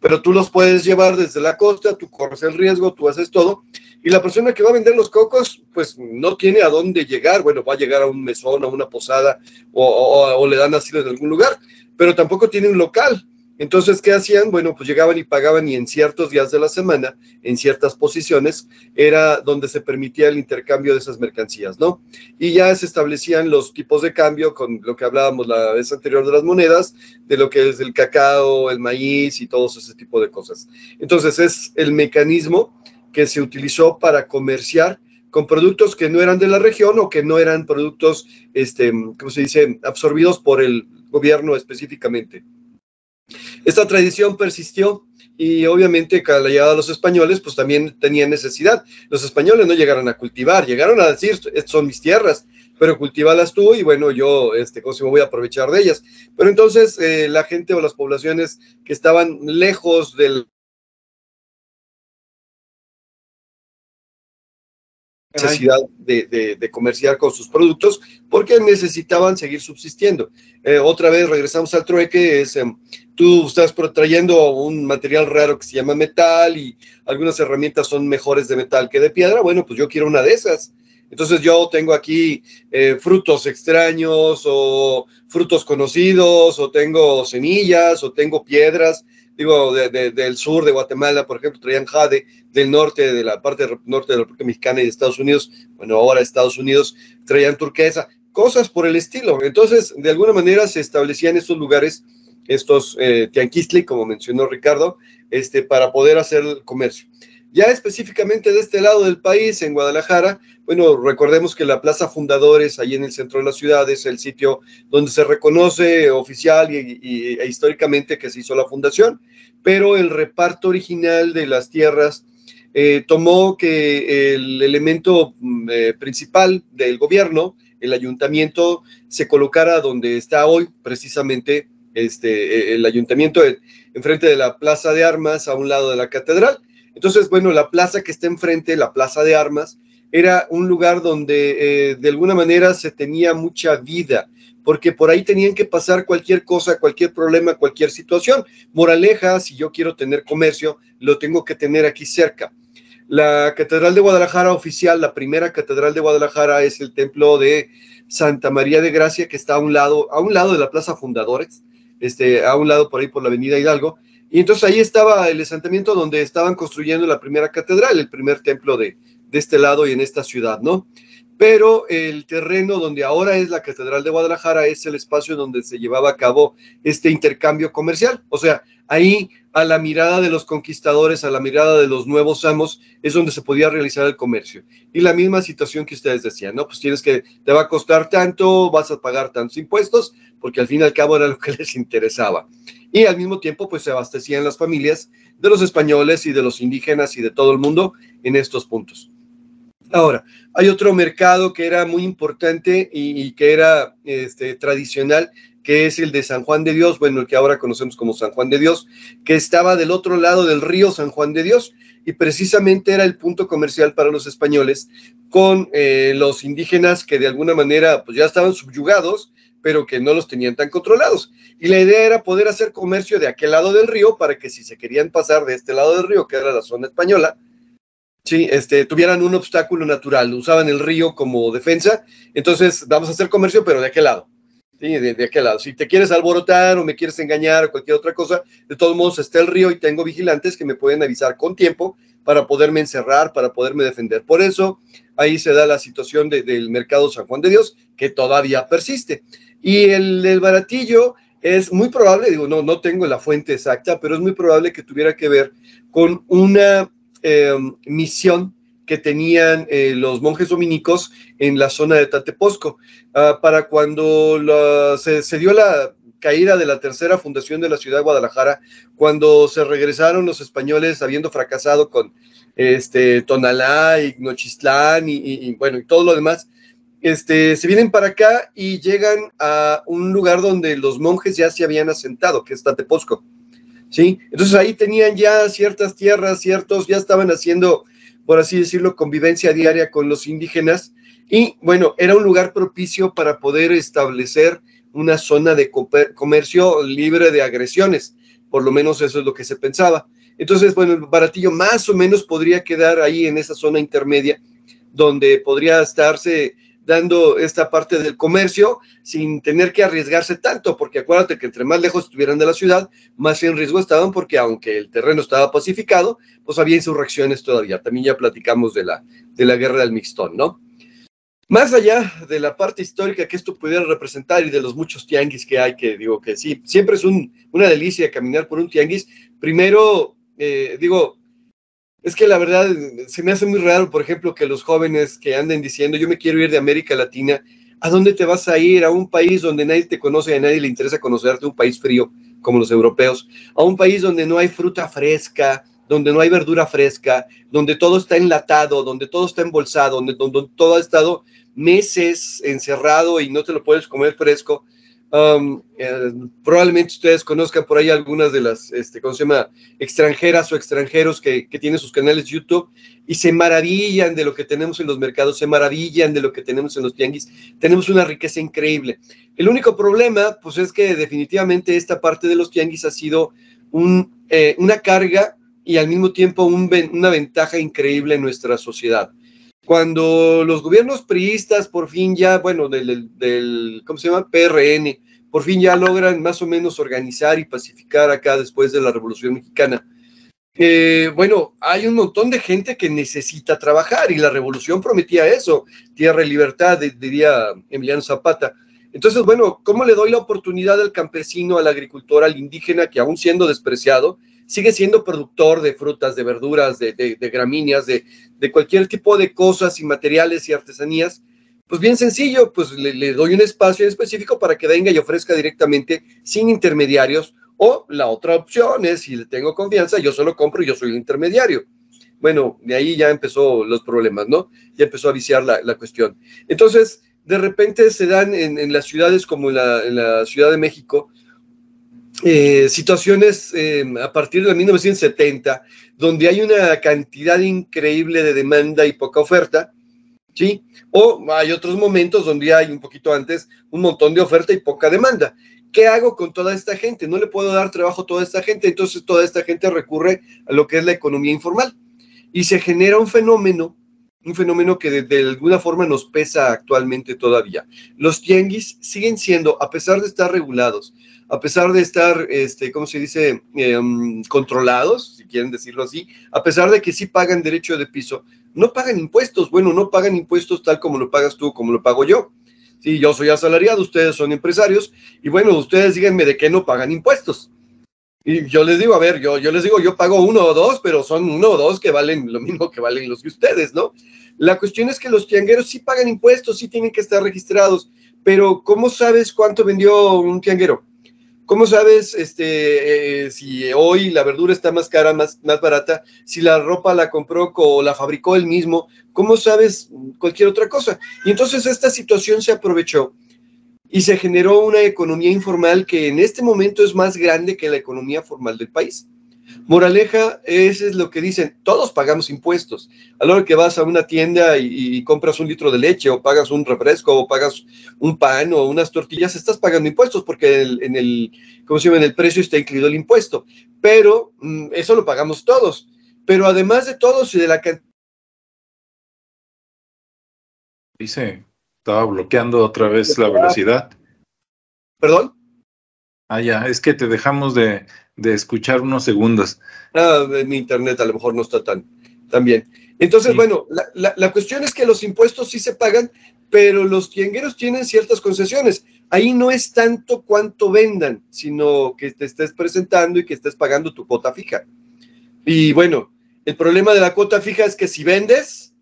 pero tú los puedes llevar desde la costa, tú corres el riesgo, tú haces todo, y la persona que va a vender los cocos, pues no tiene a dónde llegar. Bueno, va a llegar a un mesón, a una posada, o, le dan asilo en algún lugar, pero tampoco tiene un local. Entonces, ¿qué hacían? Bueno, pues llegaban y pagaban y en ciertos días de la semana, en ciertas posiciones, era donde se permitía el intercambio de esas mercancías, ¿no? Y ya se establecían los tipos de cambio con lo que hablábamos la vez anterior de las monedas, de lo que es el cacao, el maíz y todos ese tipo de cosas. Entonces, es el mecanismo que se utilizó para comerciar con productos que no eran de la región o que no eran productos, este, ¿cómo se dice?, absorbidos por el gobierno específicamente. Esta tradición persistió y obviamente con la llegada de los españoles, pues también tenían necesidad. Los españoles no llegaron a cultivar, llegaron a decir, son mis tierras, pero cultivalas tú y bueno, yo, este, ¿cómo se me voy a aprovechar de ellas? Pero entonces eh, la gente o las poblaciones que estaban lejos del necesidad de, comerciar con sus productos porque necesitaban seguir subsistiendo. Eh, otra vez regresamos al trueque, es, em, tú estás trayendo un material raro que se llama metal y algunas herramientas son mejores de metal que de piedra, bueno, pues yo quiero una de esas. Entonces yo tengo aquí eh, frutos extraños o frutos conocidos o tengo semillas o tengo piedras digo, del sur de Guatemala, por ejemplo, traían jade, del norte, de la parte norte de la República Mexicana y de Estados Unidos, bueno, ahora Estados Unidos, traían turquesa, cosas por el estilo. Entonces, de alguna manera se establecían estos lugares, estos eh, tianquistli, como mencionó Ricardo, este, para poder hacer el comercio. Ya específicamente de este lado del país, en Guadalajara, bueno, recordemos que la Plaza Fundadores, ahí en el centro de la ciudad, es el sitio donde se reconoce oficial y, e históricamente que se hizo la fundación, pero el reparto original de las tierras eh, tomó que el elemento mm, eh, principal del gobierno, el ayuntamiento, se colocara donde está hoy, precisamente este, el ayuntamiento enfrente de la Plaza de Armas, a un lado de la catedral entonces, bueno, la plaza que está enfrente, la plaza de armas, era un lugar donde eh, de alguna manera se tenía mucha vida, porque por ahí tenían que pasar cualquier cosa, cualquier problema, cualquier situación. Moraleja, si yo quiero tener comercio, lo tengo que tener aquí cerca. La Catedral de Guadalajara oficial, la primera Catedral de Guadalajara es el templo de Santa María de Gracia, que está a un lado, a un lado de la Plaza Fundadores, este, a un lado por ahí por la Avenida Hidalgo, y entonces ahí estaba el asentamiento donde estaban construyendo la primera catedral, el primer templo de, de este lado y en esta ciudad, ¿no? Pero el terreno donde ahora es la Catedral de Guadalajara es el espacio donde se llevaba a cabo este intercambio comercial. O sea, ahí a la mirada de los conquistadores, a la mirada de los nuevos amos, es donde se podía realizar el comercio. Y la misma situación que ustedes decían, ¿no? Pues tienes que, te va a costar tanto, vas a pagar tantos impuestos, porque al fin y al cabo era lo que [LAUGHS] les interesaba y al mismo tiempo pues se abastecían las familias de los españoles y de los indígenas y de todo el mundo en estos puntos. Ahora, hay otro mercado que era muy importante y, que era este, tradicional, que es el de San Juan de Dios, bueno, el que ahora conocemos como San Juan de Dios, que estaba del otro lado del río San Juan de Dios y precisamente era el punto comercial para los españoles con eh, los indígenas que de alguna manera pues ya estaban subyugados pero que no los tenían tan controlados. Y la idea era poder hacer comercio de aquel lado del río para que si se querían pasar de este lado del río, que era la zona española, sí, este, tuvieran un obstáculo natural, usaban el río como defensa, entonces vamos a hacer comercio, pero de aquel lado. Sí, de, de, aquel lado. Si te quieres alborotar o me quieres engañar o cualquier otra cosa, de todos modos está el río y tengo vigilantes que me pueden avisar con tiempo para poderme encerrar, para poderme defender. Por eso ahí se da la situación del mercado San Juan de Dios, que todavía persiste. Y el, baratillo es muy probable, digo, no, no tengo la fuente exacta, pero es muy probable que tuviera que ver con una em, misión que tenían eh, los monjes dominicos en la zona de Tateposco. Ah, para cuando se, dio la caída de la tercera fundación de la ciudad de Guadalajara, cuando se regresaron los españoles habiendo fracasado con este, Tonalá y Nochistlán y, bueno, y todo lo demás, este, se vienen para acá y llegan a un lugar donde los monjes ya se habían asentado, que es Tateposco. ¿sí? Entonces ahí tenían ya ciertas tierras, ciertos, ya estaban haciendo, por así decirlo, convivencia diaria con los indígenas. Y bueno, era un lugar propicio para poder establecer una zona de comercio libre de agresiones. Por lo menos eso es lo que se pensaba. Entonces, bueno, el baratillo más o menos podría quedar ahí en esa zona intermedia, donde podría estarse dando esta parte del comercio sin tener que arriesgarse tanto, porque acuérdate que entre más lejos estuvieran de la ciudad, más en riesgo estaban, porque aunque el terreno estaba pacificado, pues había insurrecciones todavía. También ya platicamos de la, de la guerra del Mixtón, ¿no? Más allá de la parte histórica que esto pudiera representar y de los muchos tianguis que hay, que digo que sí, siempre es una delicia caminar por un tianguis. Primero, eh, digo, es que la verdad se me hace muy raro, por ejemplo, que los jóvenes que anden diciendo yo me quiero ir de América Latina, ¿a dónde te vas a ir? A un país donde nadie te conoce, a nadie le interesa conocerte, un país frío como los europeos, a un país donde no hay fruta fresca, donde no hay verdura fresca, donde todo está enlatado, donde todo está embolsado, donde, donde todo ha estado meses encerrado y no te lo puedes comer fresco. Um, eh, probablemente ustedes conozcan por ahí algunas de las, este, ¿cómo se llama?, extranjeras o extranjeros que, que, tienen sus canales YouTube y se maravillan de lo que tenemos en los mercados, se maravillan de lo que tenemos en los tianguis. Tenemos una riqueza increíble. El único problema, pues es que definitivamente esta parte de los tianguis ha sido un, eh, una carga y al mismo tiempo un, una ventaja increíble en nuestra sociedad. Cuando los gobiernos priistas por fin ya, bueno, del, del, ¿cómo se llama? PRN, por fin ya logran más o menos organizar y pacificar acá después de la Revolución Mexicana. Eh, bueno, hay un montón de gente que necesita trabajar y la revolución prometía eso, tierra y libertad, diría Emiliano Zapata. Entonces, bueno, ¿cómo le doy la oportunidad al campesino, al agricultor, al indígena que aún siendo despreciado, sigue siendo productor de frutas, de verduras, de, gramíneas, de, cualquier tipo de cosas y materiales y artesanías, pues bien sencillo, pues le, doy un espacio específico para que venga y ofrezca directamente sin intermediarios. O la otra opción es, si le tengo confianza, yo solo compro y yo soy el intermediario. Bueno, de ahí ya empezó los problemas, ¿no? Ya empezó a viciar la, cuestión. Entonces, de repente se dan en, las ciudades como en la Ciudad de México, eh, situaciones em, a partir de 1970, donde hay una cantidad increíble de demanda y poca oferta, ¿sí? O hay otros momentos donde hay un poquito antes un montón de oferta y poca demanda. ¿Qué hago con toda esta gente? No le puedo dar trabajo a toda esta gente, entonces toda esta gente recurre a lo que es la economía informal. Y se genera un fenómeno, un fenómeno que de, de alguna forma nos pesa actualmente todavía. Los tianguis siguen siendo, a pesar de estar regulados, a pesar de estar, este, ¿cómo se dice?, em, controlados, si quieren decirlo así, a pesar de que sí pagan derecho de piso, no pagan impuestos. Bueno, no pagan impuestos tal como lo pagas tú, como lo pago yo. Sí, yo soy asalariado, ustedes son empresarios, y bueno, ustedes díganme de qué no pagan impuestos. Y yo les digo, a ver, yo, yo les digo, yo pago uno o dos, pero son uno o dos que valen lo mismo que valen los que ustedes, ¿no? La cuestión es que los tiangueros sí pagan impuestos, sí tienen que estar registrados, pero ¿cómo sabes cuánto vendió un tianguero? ¿Cómo sabes este, eh, si hoy la verdura está más cara, más, más barata? Si la ropa la compró o la fabricó él mismo, ¿cómo sabes cualquier otra cosa? Y entonces esta situación se aprovechó y se generó una economía informal que en este momento es más grande que la economía formal del país. Moraleja, eso es lo que dicen, todos pagamos impuestos. A la hora que vas a una tienda y, compras un litro de leche o pagas un refresco o pagas un pan o unas tortillas, estás pagando impuestos porque en el, ¿cómo se llama? En el precio está incluido el impuesto. Pero mm, eso lo pagamos todos. Pero además de todos y de la cantidad... Dice, estaba bloqueando otra vez la velocidad. ¿Perdón? Ah, ya, es que te dejamos de, de escuchar unos segundos. Ah, mi internet a lo mejor no está tan, tan bien. Entonces, bueno, la, la, cuestión es que los impuestos sí se pagan, pero los tiangueros tienen ciertas concesiones. Ahí no es tanto cuánto vendan, sino que te estés presentando y que estés pagando tu cuota fija. Y bueno, el problema de la cuota fija es que si vendes,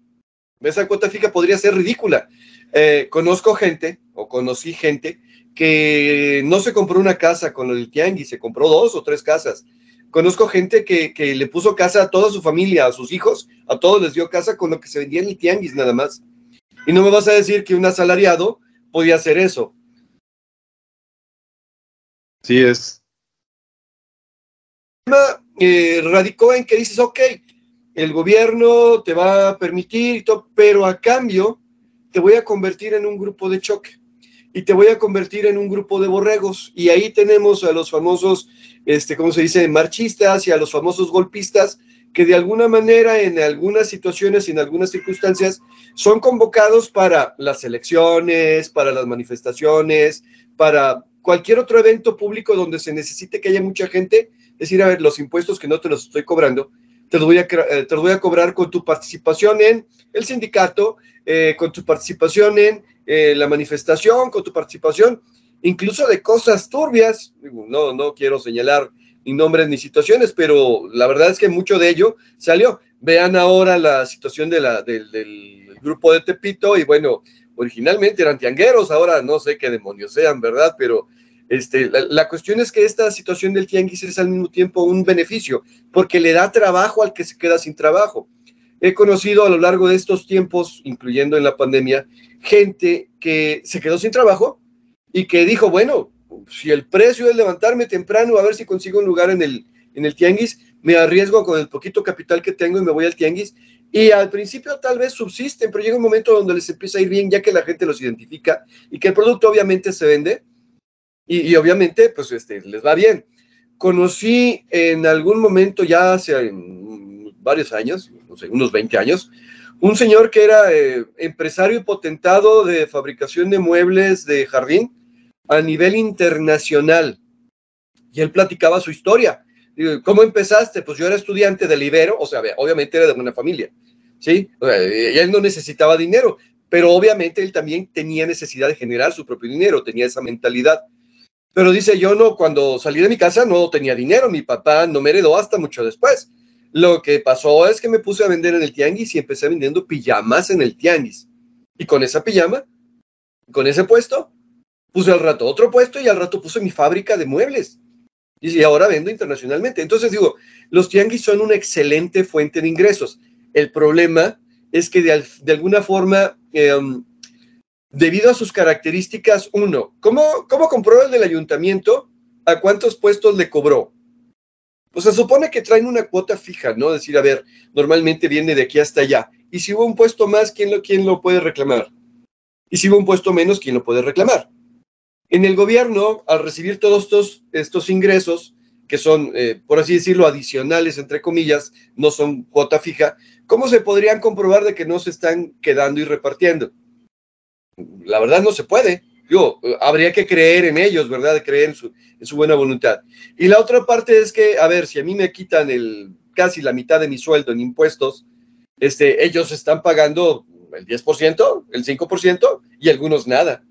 esa cuota fija podría ser ridícula. Eh, conozco gente, o conocí gente, que no se compró una casa con el tianguis, se compró dos o tres casas. Conozco gente que, le puso casa a toda su familia, a sus hijos, a todos les dio casa con lo que se vendía en el tianguis nada más. Y no me vas a decir que un asalariado podía hacer eso. Sí es. Eh, radicó en que dices, ok, el gobierno te va a permitir, y todo, pero a cambio te voy a convertir en un grupo de choque y te voy a convertir en un grupo de borregos. Y ahí tenemos a los famosos, este, ¿cómo se dice?, marchistas y a los famosos golpistas que de alguna manera, en algunas situaciones y en algunas circunstancias, son convocados para las elecciones, para las manifestaciones, para cualquier otro evento público donde se necesite que haya mucha gente, decir, a ver, los impuestos que no te los estoy cobrando, te los voy a, eh, te voy a cobrar con tu participación en el sindicato, eh, con tu participación en eh, la manifestación, con tu participación, incluso de cosas turbias. No, no quiero señalar ni nombres ni situaciones, pero la verdad es que mucho de ello salió. Vean ahora la situación de la, del grupo de Tepito y bueno, originalmente eran tiangueros, ahora no sé qué demonios sean, ¿verdad? Pero este, la, la, cuestión es que esta situación del tianguis es al mismo tiempo un beneficio, porque le da trabajo al que se queda sin trabajo. He conocido a lo largo de estos tiempos, incluyendo en la pandemia, gente que se quedó sin trabajo y que dijo, bueno, si el precio es levantarme temprano a ver si consigo un lugar en el, en el tianguis, me arriesgo con el poquito capital que tengo y me voy al tianguis. Y al principio tal vez subsisten, pero llega un momento donde les empieza a ir bien ya que la gente los identifica y que el producto obviamente se vende y, obviamente pues este, les va bien. Conocí en algún momento ya hace varios años, no sé, unos 20 años, un señor que era eh, empresario y potentado de fabricación de muebles de jardín a nivel internacional. Y él platicaba su historia. ¿Cómo empezaste? Pues yo era estudiante de Libero, o sea, obviamente era de una familia, ¿sí? Y él no necesitaba dinero, pero obviamente él también tenía necesidad de generar su propio dinero, tenía esa mentalidad. Pero dice, yo no, cuando salí de mi casa no tenía dinero, mi papá no me heredó hasta mucho después. Lo que pasó es que me puse a vender en el tianguis y empecé vendiendo pijamas en el tianguis. Y con esa pijama, con ese puesto, puse al rato otro puesto y al rato puse mi fábrica de muebles. Y ahora vendo internacionalmente. Entonces digo, los tianguis son una excelente fuente de ingresos. El problema es que de, alguna forma, em, debido a sus características, uno, ¿cómo, ¿cómo compró el del ayuntamiento? ¿A cuántos puestos le cobró? Pues se supone que traen una cuota fija, ¿no? Decir, a ver, normalmente viene de aquí hasta allá. Y si hubo un puesto más, ¿quién lo, quién lo puede reclamar? Y si hubo un puesto menos, ¿quién lo puede reclamar? En el gobierno, al recibir todos estos, estos ingresos, que son, eh, por así decirlo, adicionales, entre comillas, no son cuota fija, ¿cómo se podrían comprobar de que no se están quedando y repartiendo? La verdad no se puede. Yo, habría que creer en ellos, ¿verdad? Creer en su, en su buena voluntad. Y la otra parte es que, a ver, si a mí me quitan el, casi la mitad de mi sueldo en impuestos, este, ellos están pagando el 10%, el 5% y algunos nada.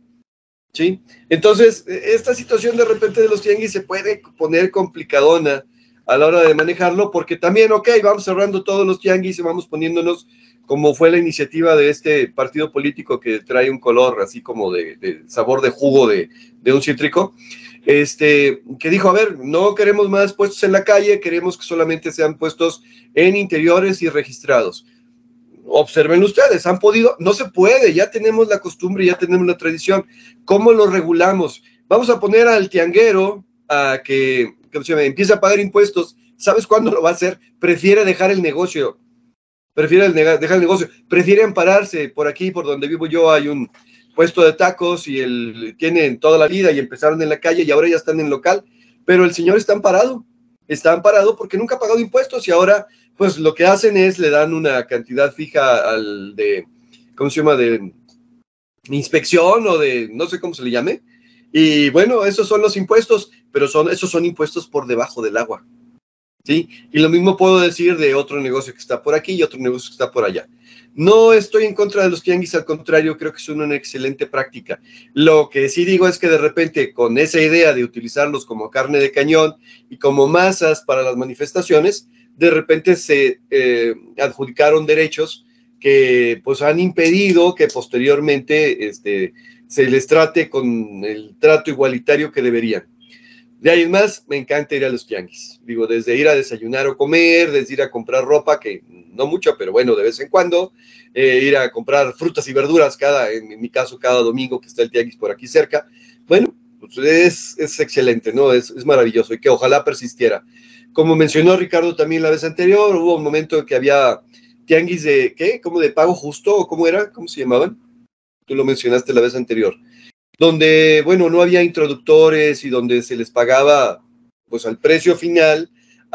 ¿Sí? Entonces, esta situación de repente de los tianguis se puede poner complicadona a la hora de manejarlo, porque también, ok, vamos cerrando todos los tianguis y vamos poniéndonos como fue la iniciativa de este partido político que trae un color así como de, sabor de jugo de, un cítrico, este, que dijo, a ver, no queremos más puestos en la calle, queremos que solamente sean puestos en interiores y registrados. Observen ustedes, han podido, no se puede, ya tenemos la costumbre, ya tenemos la tradición. ¿Cómo lo regulamos? Vamos a poner al tianguero a que, que se empiece a pagar impuestos. ¿Sabes cuándo lo va a hacer? Prefiere dejar el negocio prefiere dejar el negocio, prefiere ampararse. Por aquí, por donde vivo yo, hay un puesto de tacos y él tienen toda la vida y empezaron en la calle y ahora ya están en local, pero el señor está amparado, está amparado porque nunca ha pagado impuestos y ahora pues lo que hacen es le dan una cantidad fija al de, ¿cómo se llama? De inspección o de, no sé cómo se le llame. Y bueno, esos son los impuestos, pero son, esos son impuestos por debajo del agua. ¿Sí? Y lo mismo puedo decir de otro negocio que está por aquí y otro negocio que está por allá. No estoy en contra de los tianguis, al contrario, creo que son una excelente práctica. Lo que sí digo es que de repente con esa idea de utilizarlos como carne de cañón y como masas para las manifestaciones, de repente se eh, adjudicaron derechos que pues han impedido que posteriormente este, se les trate con el trato igualitario que deberían. De ahí más, me encanta ir a los tianguis. Digo, desde ir a desayunar o comer, desde ir a comprar ropa, que no mucho, pero bueno, de vez en cuando, eh, ir a comprar frutas y verduras, cada, en, mi caso, cada domingo que está el tianguis por aquí cerca. Bueno, pues es, es excelente, ¿no? Es, es maravilloso y que ojalá persistiera. Como mencionó Ricardo también la vez anterior, hubo un momento en que había tianguis de, ¿qué? ¿Cómo de pago justo o cómo era? ¿Cómo se llamaban? Tú lo mencionaste la vez anterior donde, bueno, no había introductores y donde se les pagaba pues al precio final,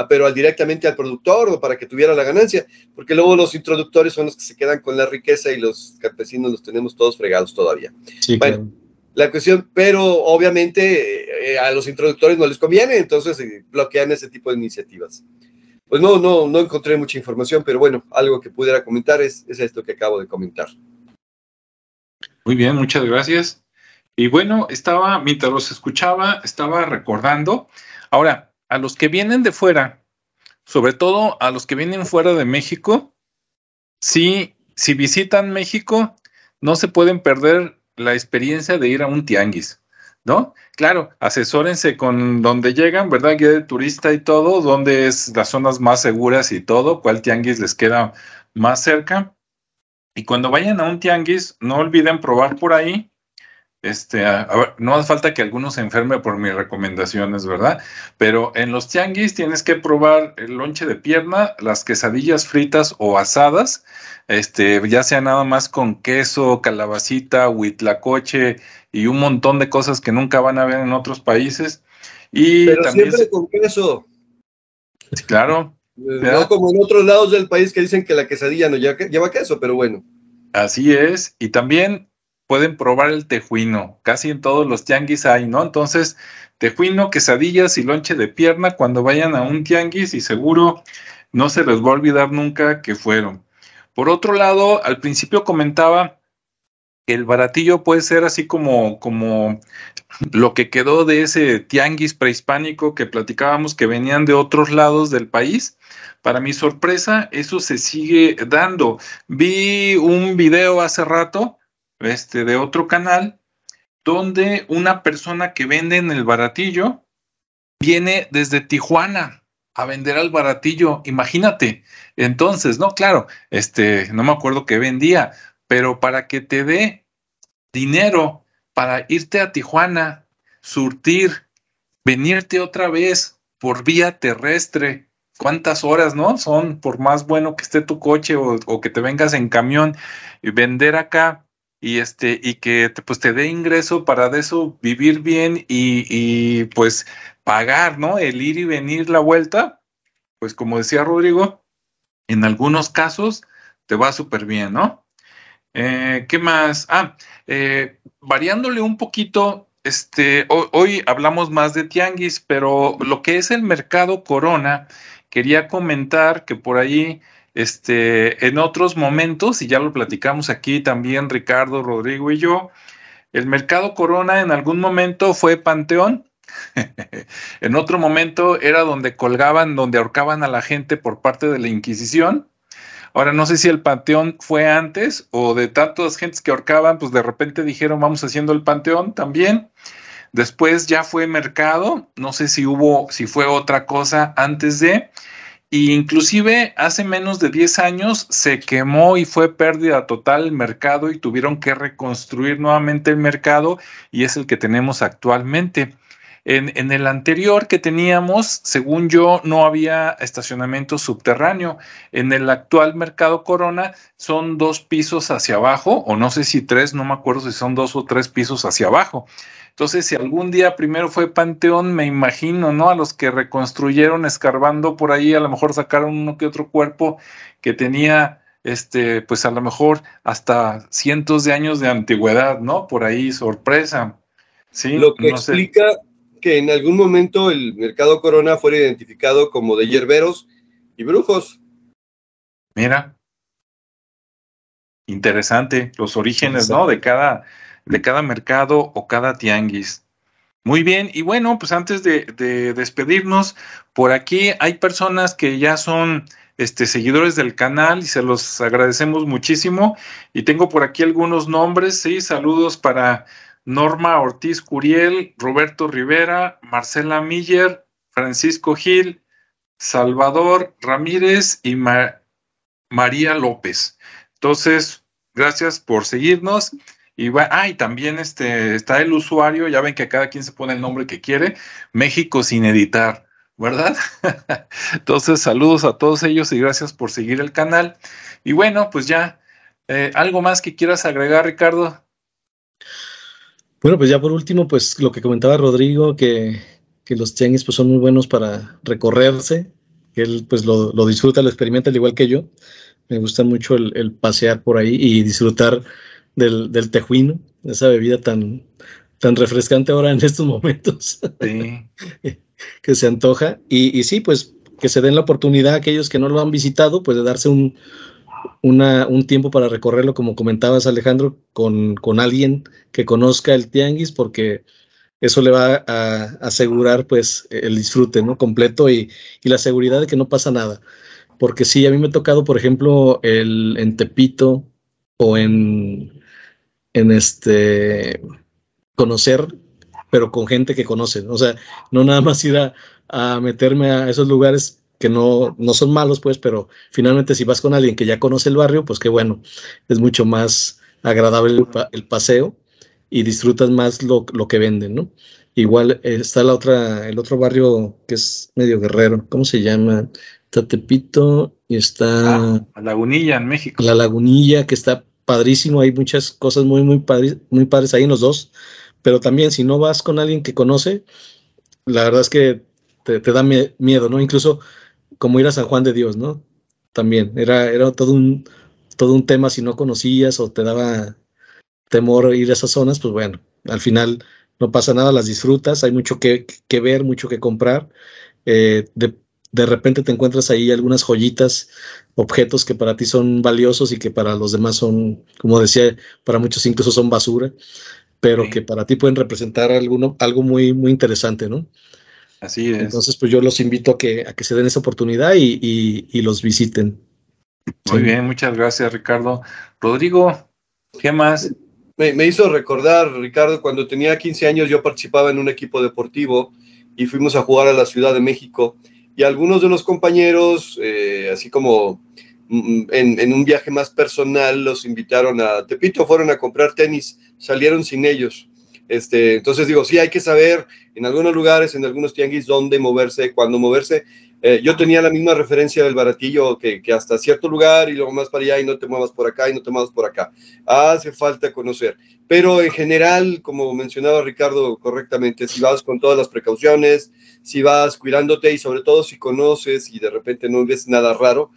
pero al, directamente al productor o para que tuviera la ganancia, porque luego los introductores son los que se quedan con la riqueza y los campesinos los tenemos todos fregados todavía. Sí, bueno, la cuestión, pero obviamente eh, a los introductores no les conviene, entonces eh, bloquean ese tipo de iniciativas. Pues no, no, no encontré mucha información, pero bueno, algo que pudiera comentar es, es esto que acabo de comentar. Muy bien, muchas gracias. Y bueno, estaba, mientras los escuchaba, estaba recordando. Ahora, a los que vienen de fuera, sobre todo a los que vienen fuera de México, sí, si visitan México, no se pueden perder la experiencia de ir a un tianguis, ¿no? Claro, asesórense con donde llegan, ¿verdad? Guía de turista y todo, dónde es las zonas más seguras y todo, cuál tianguis les queda más cerca. Y cuando vayan a un tianguis, no olviden probar por ahí este, a, ver, no hace falta que alguno se enferme por mis recomendaciones, ¿verdad? Pero en los tianguis tienes que probar el lonche de pierna, las quesadillas fritas o asadas, este, ya sea nada más con queso, calabacita, huitlacoche y un montón de cosas que nunca van a ver en otros países. Y Pero también siempre con queso. Claro. No como en otros lados del país que dicen que la quesadilla no lleva queso, pero bueno. Así es. Y también pueden probar el tejuino. Casi en todos los tianguis hay, ¿no? Entonces, tejuino, quesadillas y lonche de pierna cuando vayan a un tianguis y seguro no se les va a olvidar nunca que fueron. Por otro lado, al principio comentaba que el baratillo puede ser así como, como lo que quedó de ese tianguis prehispánico que platicábamos que venían de otros lados del país. Para mi sorpresa, eso se sigue dando. Vi un video hace rato este, de otro canal, donde una persona que vende en el baratillo viene desde Tijuana a vender al baratillo. Imagínate. Entonces, no, claro, este, no me acuerdo qué vendía, pero para que te dé dinero para irte a Tijuana, surtir, venirte otra vez por vía terrestre, cuántas horas, ¿no? Son por más bueno que esté tu coche o, o que te vengas en camión y vender acá y este y que te, pues te dé ingreso para de eso vivir bien y, y, pues pagar, ¿no? El ir y venir la vuelta, pues como decía Rodrigo, en algunos casos te va súper bien, ¿no? Eh, ¿Qué más? Ah, eh, variándole un poquito, este, hoy, hoy hablamos más de tianguis, pero lo que es el mercado Corona, quería comentar que por ahí este, en otros momentos, y ya lo platicamos aquí también Ricardo, Rodrigo y yo, el mercado Corona en algún momento fue Panteón, [LAUGHS] en otro momento era donde colgaban, donde ahorcaban a la gente por parte de la Inquisición. Ahora no sé si el Panteón fue antes o de tantas gentes que ahorcaban, pues de repente dijeron vamos haciendo el Panteón también. Después ya fue mercado, no sé si hubo, si fue otra cosa antes de, y inclusive hace menos de 10 años se quemó y fue pérdida total el mercado y tuvieron que reconstruir nuevamente el mercado y es el que tenemos actualmente. En, en, el anterior que teníamos, según yo, no había estacionamiento subterráneo. En el actual mercado Corona son dos pisos hacia abajo, o no sé si tres, no me acuerdo si son dos o tres pisos hacia abajo. Entonces, si algún día primero fue Panteón, me imagino, ¿no? A los que reconstruyeron escarbando por ahí, a lo mejor sacaron uno que otro cuerpo que tenía, este, pues a lo mejor hasta cientos de años de antigüedad, ¿no? Por ahí, sorpresa. Sí, lo que explica que en algún momento el mercado Corona fuera identificado como de hierberos y brujos. Mira, interesante, los orígenes, ¿no? De cada, de cada mercado o cada tianguis. Muy bien, y bueno, pues antes de, de, despedirnos, por aquí hay personas que ya son este, seguidores del canal y se los agradecemos muchísimo. Y tengo por aquí algunos nombres, sí, saludos para Norma Ortiz Curiel, Roberto Rivera, Marcela Miller, Francisco Gil, Salvador Ramírez y Ma María López. Entonces, gracias por seguirnos. Y, va, ah, y también este, está el usuario, ya ven que cada quien se pone el nombre que quiere, México sin editar, ¿verdad? [LAUGHS] Entonces, saludos a todos ellos y gracias por seguir el canal. Y bueno, pues ya, eh, ¿algo más que quieras agregar, Ricardo? Bueno, pues ya por último, pues lo que comentaba Rodrigo, que, que los tianguis pues son muy buenos para recorrerse, que él pues lo, lo, disfruta, lo experimenta al igual que yo. Me gusta mucho el, el pasear por ahí y disfrutar del, del tejuino, esa bebida tan, tan refrescante ahora en estos [LAUGHS] momentos. Sí. [LAUGHS] que se antoja. Y, y, sí, pues que se den la oportunidad a aquellos que no lo han visitado, pues de darse un, una, un tiempo para recorrerlo, como comentabas Alejandro, con, con alguien que conozca el tianguis, porque eso le va a, asegurar pues el disfrute ¿no? completo y, y, la seguridad de que no pasa nada. Porque sí, a mí me ha tocado, por ejemplo, el, en Tepito o en, en este conocer, pero con gente que conoce. O sea, no nada más ir a, a meterme a esos lugares que no, no son malos, pues, pero finalmente si vas con alguien que ya conoce el barrio, pues qué bueno, es mucho más agradable el, el paseo y disfrutas más lo, lo que venden, ¿no? Igual eh, está la otra, el otro barrio que es medio guerrero, ¿cómo se llama? Está Tepito y está... Ah, Lagunilla en México. La Lagunilla, que está padrísimo, hay muchas cosas muy, muy, padres, muy padres ahí los dos, pero también si no vas con alguien que conoce, la verdad es que te, da miedo, ¿no? Incluso como ir a San Juan de Dios, ¿no? También, era, era todo, un, todo un tema si no conocías o te daba temor ir a esas zonas, pues bueno, al final no pasa nada, las disfrutas, hay mucho que, que ver, mucho que comprar. Eh, de, de, repente te encuentras ahí algunas joyitas, objetos que para ti son valiosos y que para los demás son, como decía, para muchos incluso son basura, pero que para ti pueden representar alguno, algo muy, muy interesante, ¿no? Así es. Entonces, pues yo los invito a que, a que se den esa oportunidad y, y, y los visiten. Muy sí. bien, muchas gracias, Ricardo. Rodrigo, ¿qué más? Me, me, hizo recordar, Ricardo, cuando tenía 15 años yo participaba en un equipo deportivo y fuimos a jugar a la Ciudad de México. Y algunos de los compañeros, eh, así como mm, en, en, un viaje más personal, los invitaron a Tepito, fueron a comprar tenis, salieron sin ellos. Este, entonces digo, sí, hay que saber en algunos lugares, en algunos tianguis, dónde moverse, cuándo moverse. Eh, yo tenía la misma referencia del baratillo que, que, hasta cierto lugar y luego más para allá y no te muevas por acá y no te muevas por acá. Hace falta conocer. Pero en general, como mencionaba Ricardo correctamente, si vas con todas las precauciones, si vas cuidándote y sobre todo si conoces y de repente no ves nada raro,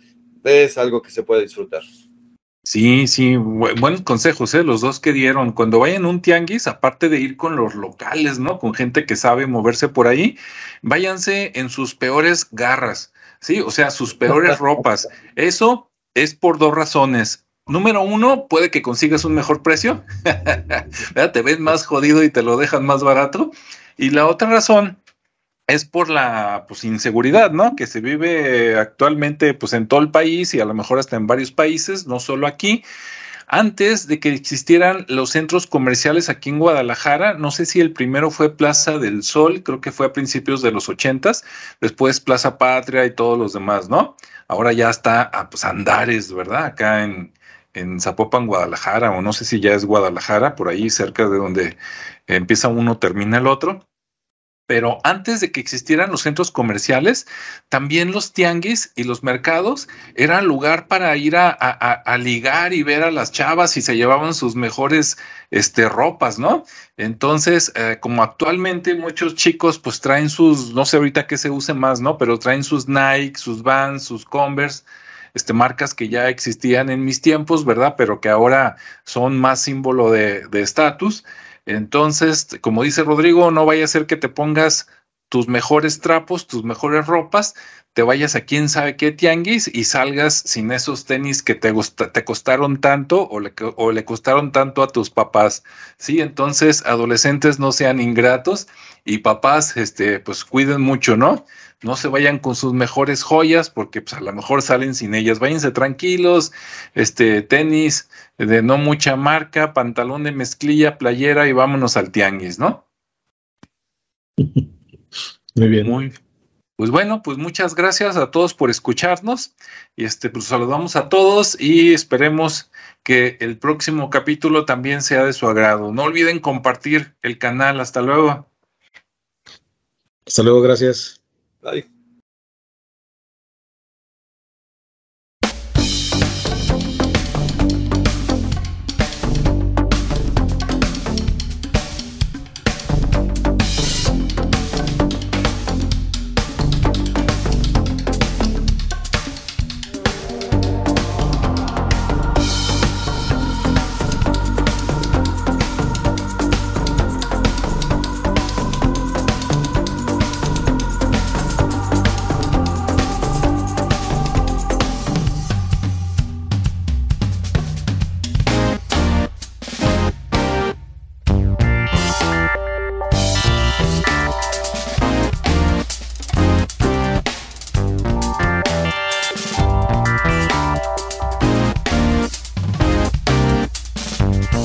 es algo que se puede disfrutar. Sí, sí, bu buenos consejos, ¿eh? los dos que dieron. Cuando vayan a un tianguis, aparte de ir con los locales, ¿no? Con gente que sabe moverse por ahí, váyanse en sus peores garras, ¿sí? O sea, sus peores [LAUGHS] ropas. Eso es por dos razones. Número uno, puede que consigas un mejor precio, [LAUGHS] te ves más jodido y te lo dejan más barato. Y la otra razón es por la pues, inseguridad, ¿no? Que se vive actualmente pues, en todo el país y a lo mejor hasta en varios países, no solo aquí. Antes de que existieran los centros comerciales aquí en Guadalajara, no sé si el primero fue Plaza del Sol, creo que fue a principios de los ochentas, después Plaza Patria y todos los demás, ¿no? Ahora ya está a pues, Andares, ¿verdad? Acá en, en Zapopan, Guadalajara, o no sé si ya es Guadalajara, por ahí cerca de donde empieza uno, termina el otro pero antes de que existieran los centros comerciales, también los tianguis y los mercados eran lugar para ir a, ligar y ver a las chavas y se llevaban sus mejores este, ropas, ¿no? Entonces, eh, como actualmente muchos chicos pues traen sus, no sé ahorita qué se use más, ¿no? Pero traen sus Nike, sus Vans, sus Converse, este, marcas que ya existían en mis tiempos, ¿verdad? Pero que ahora son más símbolo de estatus. Entonces, como dice Rodrigo, no vaya a ser que te pongas tus mejores trapos, tus mejores ropas, te vayas a quién sabe qué tianguis y salgas sin esos tenis que te, gusta, te costaron tanto o le, o le costaron tanto a tus papás. Sí, entonces adolescentes no sean ingratos y papás, este, pues cuiden mucho, ¿no? No se vayan con sus mejores joyas porque pues a lo mejor salen sin ellas. Váyanse tranquilos, este, tenis de no mucha marca, pantalón de mezclilla, playera y vámonos al tianguis, ¿no? [LAUGHS] Muy bien. Muy, pues bueno, pues muchas gracias a todos por escucharnos. Y este, pues saludamos a todos y esperemos que el próximo capítulo también sea de su agrado. No olviden compartir el canal. Hasta luego. Hasta luego, gracias. Bye.